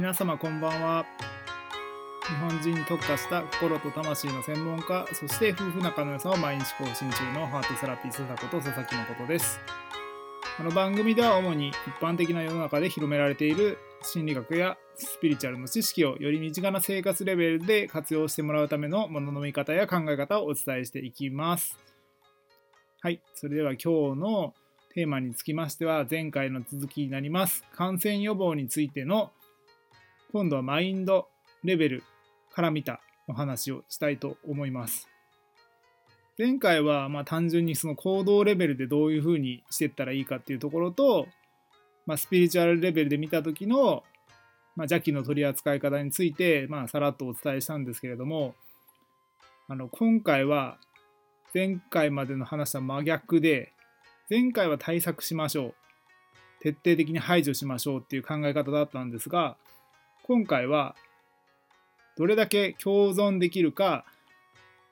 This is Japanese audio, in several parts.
皆様こんばんは。日本人に特化した心と魂の専門家そして夫婦仲の良さを毎日更新中のハートセラピストこと佐々木誠です。この番組では主に一般的な世の中で広められている心理学やスピリチュアルの知識をより身近な生活レベルで活用してもらうためのものの見方や考え方をお伝えしていきます。はい。それでは今日のテーマにつきましては前回の続きになります。感染予防についての今度はマインドレベルから見たお話をしたいと思います。前回はま単純にその行動レベルでどういうふうにしていったらいいかっていうところと、まあ、スピリチュアルレベルで見た時の、まあ、邪気の取り扱い方について、まあ、さらっとお伝えしたんですけれどもあの今回は前回までの話は真逆で前回は対策しましょう徹底的に排除しましょうっていう考え方だったんですが今回はどれだけ共存できるか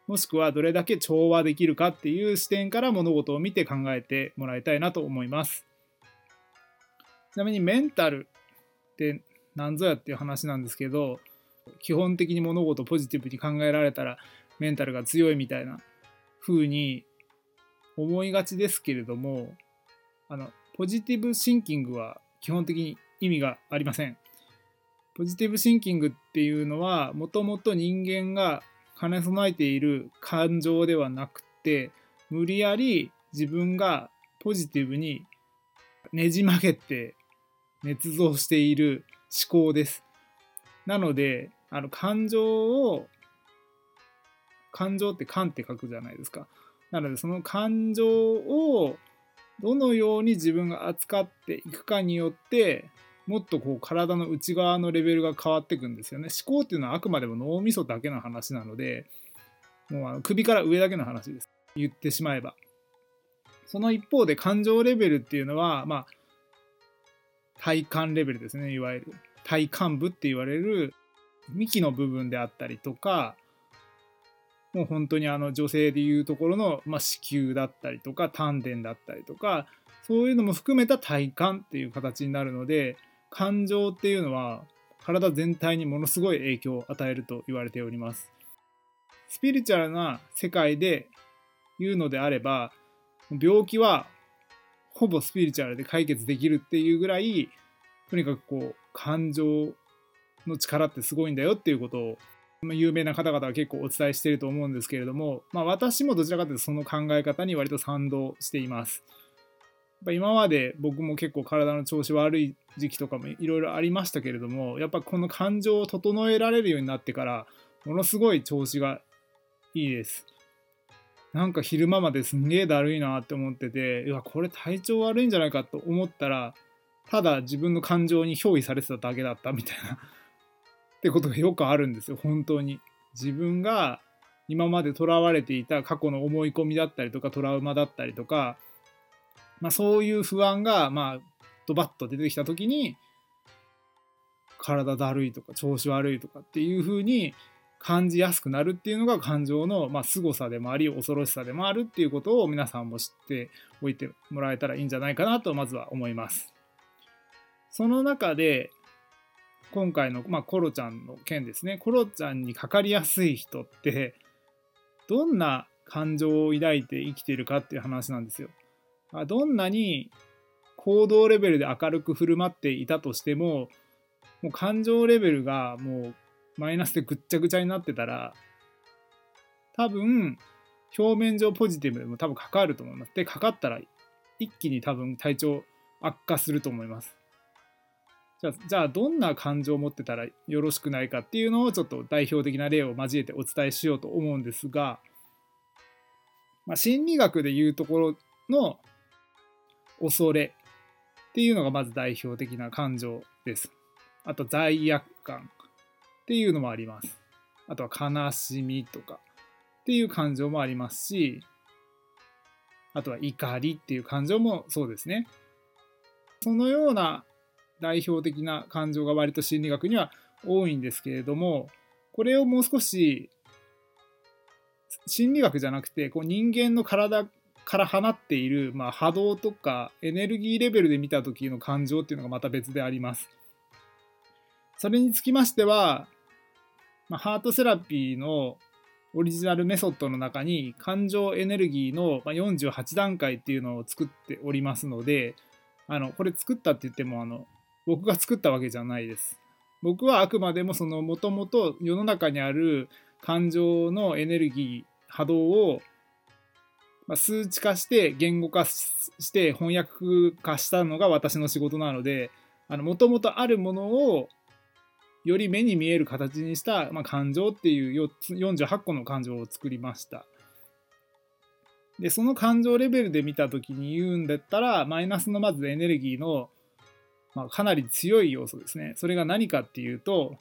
もしくはどれだけ調和できるかっていう視点から物事を見て考えてもらいたいなと思います。ちなみにメンタルって何ぞやっていう話なんですけど基本的に物事をポジティブに考えられたらメンタルが強いみたいな風に思いがちですけれどもあのポジティブシンキングは基本的に意味がありません。ポジティブシンキングっていうのはもともと人間が兼ね備えている感情ではなくて無理やり自分がポジティブにねじ曲げて捏造している思考です。なのであの感情を感情って感って書くじゃないですか。なのでその感情をどのように自分が扱っていくかによってもっとこう体の内側のレベルが変わっていくんですよね。思考っていうのはあくまでも脳みそだけの話なので、もうあの首から上だけの話です。言ってしまえば。その一方で感情レベルっていうのは、まあ、体感レベルですね、いわゆる。体感部って言われる幹の部分であったりとか、もう本当にあの女性でいうところの、まあ、子宮だったりとか丹田だったりとかそういうのも含めた体感っていう形になるので感情っていうのは体全体にものすごい影響を与えると言われております。スピリチュアルな世界で言うのであれば病気はほぼスピリチュアルで解決できるっていうぐらいとにかくこう感情の力ってすごいんだよっていうことを有名な方々は結構お伝えしていると思うんですけれども、まあ、私もどちらかというとその考え方に割と賛同しています。ぱ今まで僕も結構体の調子悪い時期とかもいろいろありましたけれどもやっぱこの感情を整えられるようになってからものすごい調子がいいです。なんか昼間まですんげえだるいなって思ってていやこれ体調悪いんじゃないかと思ったらただ自分の感情に憑依されてただけだったみたいなってことがよくあるんですよ本当に。自分が今までとらわれていた過去の思い込みだったりとかトラウマだったりとかまあ、そういう不安が、まあ、ドバッと出てきた時に体だるいとか調子悪いとかっていう風に感じやすくなるっていうのが感情の、まあ、凄さでもあり恐ろしさでもあるっていうことを皆さんも知っておいてもらえたらいいんじゃないかなとまずは思います。その中で今回の、まあ、コロちゃんの件ですねコロちゃんにかかりやすい人ってどんな感情を抱いて生きてるかっていう話なんですよ。どんなに行動レベルで明るく振る舞っていたとしてももう感情レベルがもうマイナスでぐっちゃぐちゃになってたら多分表面上ポジティブでも多分かかると思います。でかかったら一気に多分体調悪化すると思います。じゃあじゃあどんな感情を持ってたらよろしくないかっていうのをちょっと代表的な例を交えてお伝えしようと思うんですが、まあ、心理学でいうところの恐れっていうのがまず代表的な感情です。あと罪悪感っていうのもあります。あとは悲しみとかっていう感情もありますし、あとは怒りっていう感情もそうですね。そのような代表的な感情が割と心理学には多いんですけれども、これをもう少し心理学じゃなくてこう人間の体から放っている、まあ、波動とかエネルギーレベルで見た時の感情っていうのがまた別であります。それにつきましては、まあ、ハートセラピーのオリジナルメソッドの中に感情エネルギーの48段階っていうのを作っておりますので、あのこれ作ったって言ってもあの僕が作ったわけじゃないです。僕はあくまでもそのもともと世の中にある感情のエネルギー波動をま数値化して言語化して翻訳化したのが私の仕事なのでもともとあるものをより目に見える形にした、まあ、感情っていう4つ48個の感情を作りました。でその感情レベルで見た時に言うんだったらマイナスのまずエネルギーの、まあ、かなり強い要素ですね。それが何かっていうと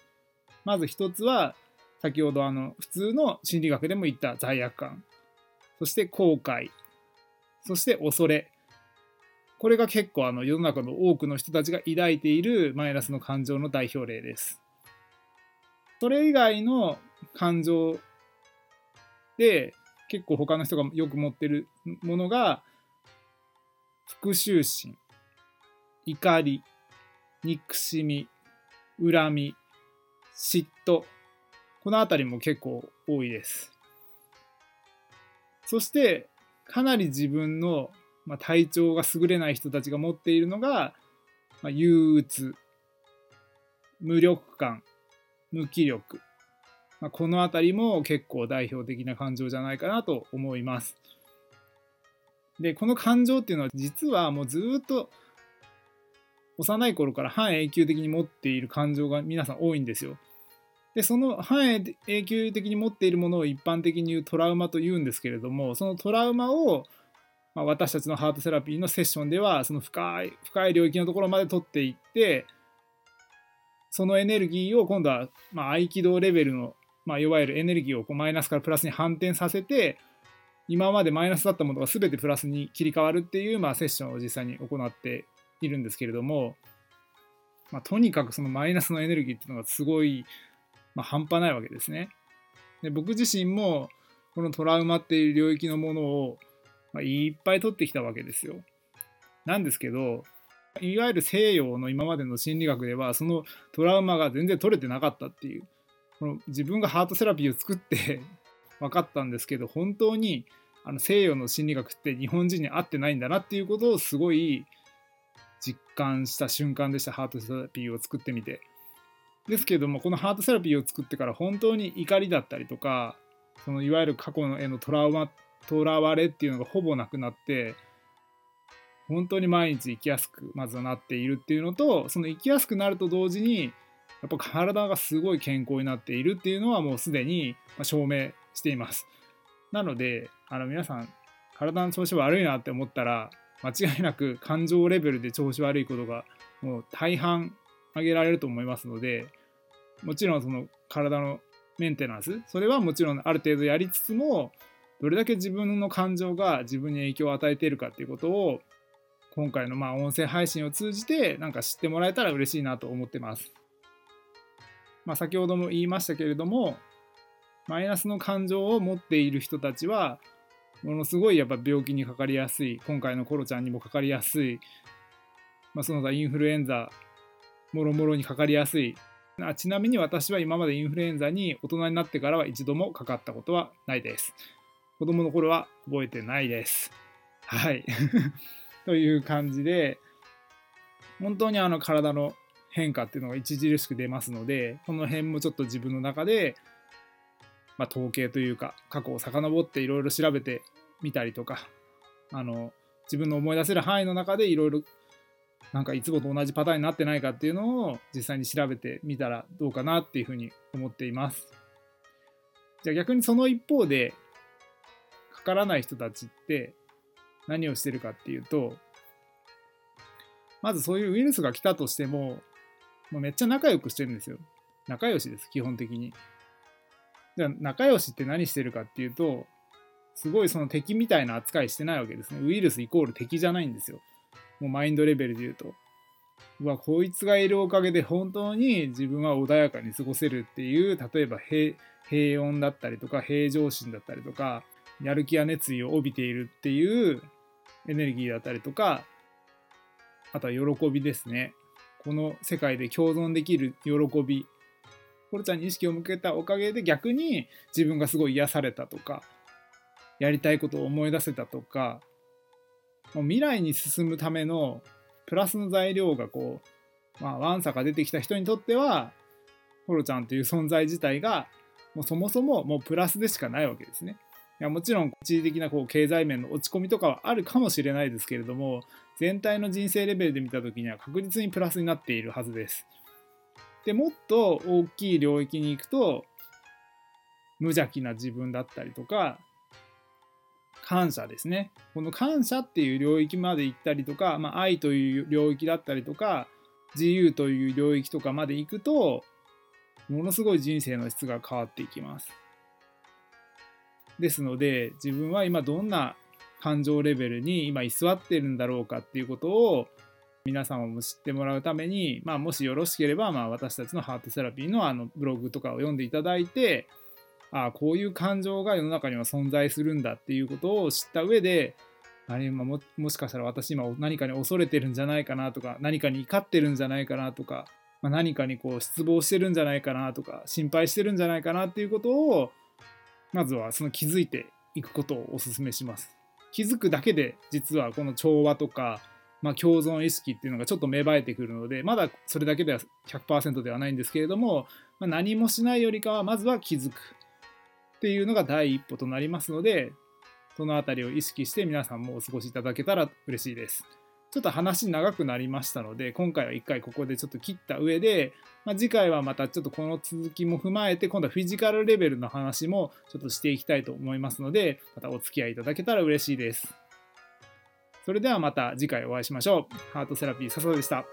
まず一つは先ほどあの普通の心理学でも言った罪悪感そして後悔。そして恐れ。これが結構あの世の中の多くの人たちが抱いているマイナスの感情の代表例です。それ以外の感情で結構他の人がよく持ってるものが復讐心怒り憎しみ恨み嫉妬。この辺りも結構多いです。そしてかなり自分の、まあ、体調が優れない人たちが持っているのが、まあ、憂鬱無力感無気力、まあ、この辺りも結構代表的な感情じゃないかなと思いますでこの感情っていうのは実はもうずっと幼い頃から半永久的に持っている感情が皆さん多いんですよ。でその半永久的に持っているものを一般的に言うトラウマと言うんですけれどもそのトラウマを、まあ、私たちのハートセラピーのセッションではその深い深い領域のところまで取っていってそのエネルギーを今度は、まあ、合気道レベルの、まあ、いわゆるエネルギーをこうマイナスからプラスに反転させて今までマイナスだったものが全てプラスに切り替わるっていう、まあ、セッションを実際に行っているんですけれども、まあ、とにかくそのマイナスのエネルギーっていうのがすごいまあ、半端ないわけですね。で僕自身もこのトラウマっていう領域のものを、まあ、いっぱい取ってきたわけですよ。なんですけどいわゆる西洋の今までの心理学ではそのトラウマが全然取れてなかったっていうこの自分がハートセラピーを作って 分かったんですけど本当にあの西洋の心理学って日本人に合ってないんだなっていうことをすごい実感した瞬間でしたハートセラピーを作ってみて。ですけどもこのハートセラピーを作ってから本当に怒りだったりとかそのいわゆる過去へのトラウマとらわれっていうのがほぼなくなって本当に毎日生きやすくまずはなっているっていうのとその生きやすくなると同時にやっぱ体がすごい健康になっているっていうのはもうすでに証明しています。なのであの皆さん体の調子悪いなって思ったら間違いなく感情レベルで調子悪いことがもう大半挙げられると思いますのでもちろんその体のメンテナンスそれはもちろんある程度やりつつもどれだけ自分の感情が自分に影響を与えているかっていうことを今回のまあ音声配信を通じてなんか知ってもらえたら嬉しいなと思ってます。まあ、先ほども言いましたけれどもマイナスの感情を持っている人たちはものすごいやっぱ病気にかかりやすい今回のコロちゃんにもかかりやすい、まあ、その他インフルエンザもろもろにかかりやすいあちなみに私は今までインフルエンザに大人になってからは一度もかかったことはないです。子供の頃は覚えてないです。はい。という感じで、本当にあの体の変化っていうのが著しく出ますので、この辺もちょっと自分の中で、まあ、統計というか、過去を遡っていろいろ調べてみたりとか、あの、自分の思い出せる範囲の中でいろいろなんかいつもと同じパターンになってないかっていうのを実際に調べてみたらどうかなっていうふうに思っています。じゃあ逆にその一方でかからない人たちって何をしてるかっていうとまずそういうウイルスが来たとしてももうめっちゃ仲良くしてるんですよ。仲良しです基本的に。じゃあ仲良しって何してるかっていうとすごいその敵みたいな扱いしてないわけですね。ウイルスイコール敵じゃないんですよ。もうマインドレベルで言うと、うわ、こいつがいるおかげで本当に自分は穏やかに過ごせるっていう、例えば平穏だったりとか、平常心だったりとか、やる気や熱意を帯びているっていうエネルギーだったりとか、あとは喜びですね。この世界で共存できる喜びコロちゃんに意識を向けたおかげで逆に自分がすごい癒されたとかやりたいことを思い出せたとかもう未来に進むためのプラスの材料がこう、まあ、ワンサが出てきた人にとってはコロちゃんという存在自体がもうそもそももうプラスでしかないわけですね。いやもちろん一時的なこう経済面の落ち込みとかはあるかもしれないですけれども全体の人生レベルで見た時には確実にプラスになっているはずです。でもっと大きい領域に行くと無邪気な自分だったりとか感謝ですねこの感謝っていう領域まで行ったりとか、まあ、愛という領域だったりとか自由という領域とかまで行くとものすごい人生の質が変わっていきます。ですので自分は今どんな感情レベルに今居座ってるんだろうかっていうことを皆様も知ってもらうために、まあ、もしよろしければ、まあ、私たちのハートセラピーのあのブログとかを読んでいただいてああこういう感情が世の中には存在するんだっていうことを知った上であれももしかしたら私今何かに恐れてるんじゃないかなとか何かに怒ってるんじゃないかなとか、まあ、何かにこう失望してるんじゃないかなとか心配してるんじゃないかなっていうことをまずはその気づいていくことをお勧めします。気づくだけで実はこの調和とか、まあ、共存意識っていうのがちょっと芽生えてくるのでまだそれだけでは100%ではないんですけれども、まあ、何もしないよりかはまずは気づくっていうのが第一歩となりますのでその辺りを意識して皆さんもお過ごしいただけたら嬉しいです。ちょっと話長くなりましたので、今回は一回ここでちょっと切った上で、まあ、次回はまたちょっとこの続きも踏まえて、今度はフィジカルレベルの話もちょっとしていきたいと思いますので、またお付き合いいただけたら嬉しいです。それではまた次回お会いしましょう。ハートセラピー笹でした。